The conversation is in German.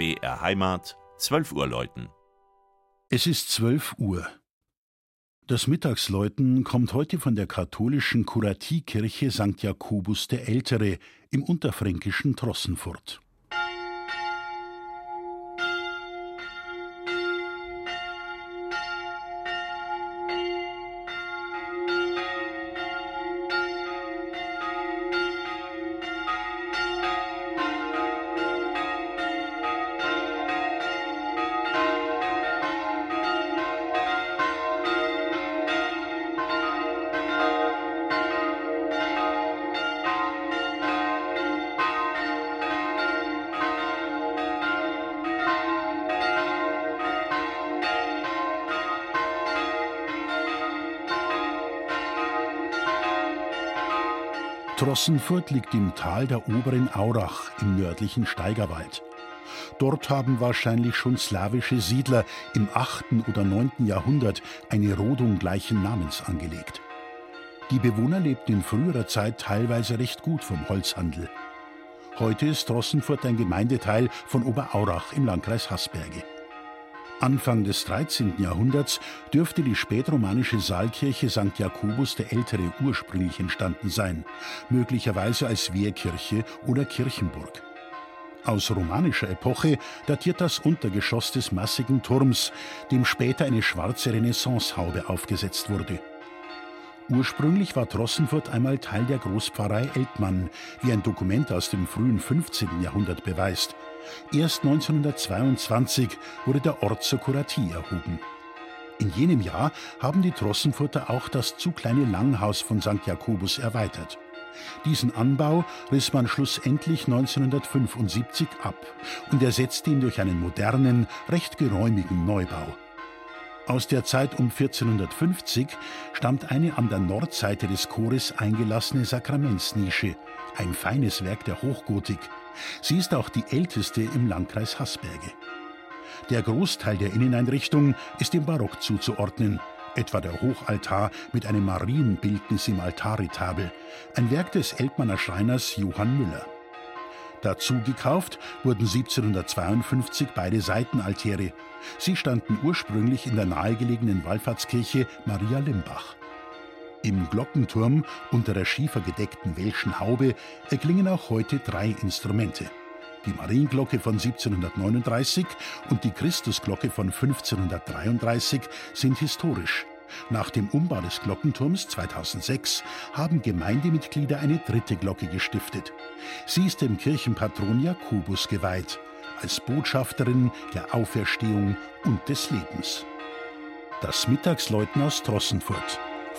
BR Heimat, 12 Uhr läuten. Es ist 12 Uhr. Das Mittagsläuten kommt heute von der katholischen Kuratiekirche St. Jakobus der Ältere im unterfränkischen Trossenfurt. Trossenfurt liegt im Tal der oberen Aurach im nördlichen Steigerwald. Dort haben wahrscheinlich schon slawische Siedler im 8. oder 9. Jahrhundert eine Rodung gleichen Namens angelegt. Die Bewohner lebten in früherer Zeit teilweise recht gut vom Holzhandel. Heute ist Trossenfurt ein Gemeindeteil von Oberaurach im Landkreis Haßberge. Anfang des 13. Jahrhunderts dürfte die spätromanische Saalkirche St. Jakobus der Ältere ursprünglich entstanden sein, möglicherweise als Wehrkirche oder Kirchenburg. Aus romanischer Epoche datiert das Untergeschoss des massigen Turms, dem später eine schwarze Renaissancehaube aufgesetzt wurde. Ursprünglich war Trossenfurt einmal Teil der Großpfarrei Eltmann, wie ein Dokument aus dem frühen 15. Jahrhundert beweist. Erst 1922 wurde der Ort zur Kuratie erhoben. In jenem Jahr haben die Trossenfurter auch das zu kleine Langhaus von St. Jakobus erweitert. Diesen Anbau riss man schlussendlich 1975 ab und ersetzte ihn durch einen modernen, recht geräumigen Neubau. Aus der Zeit um 1450 stammt eine an der Nordseite des Chores eingelassene Sakramentsnische, ein feines Werk der Hochgotik, Sie ist auch die älteste im Landkreis Haßberge. Der Großteil der Inneneinrichtung ist dem Barock zuzuordnen, etwa der Hochaltar mit einem Marienbildnis im Altarretabel, ein Werk des Eltmanner Schreiners Johann Müller. Dazu gekauft wurden 1752 beide Seitenaltäre. Sie standen ursprünglich in der nahegelegenen Wallfahrtskirche Maria Limbach. Im Glockenturm unter der schiefergedeckten welschen Haube erklingen auch heute drei Instrumente. Die Marienglocke von 1739 und die Christusglocke von 1533 sind historisch. Nach dem Umbau des Glockenturms 2006 haben Gemeindemitglieder eine dritte Glocke gestiftet. Sie ist dem Kirchenpatron Jakobus geweiht, als Botschafterin der Auferstehung und des Lebens. Das Mittagsläuten aus Trossenfurt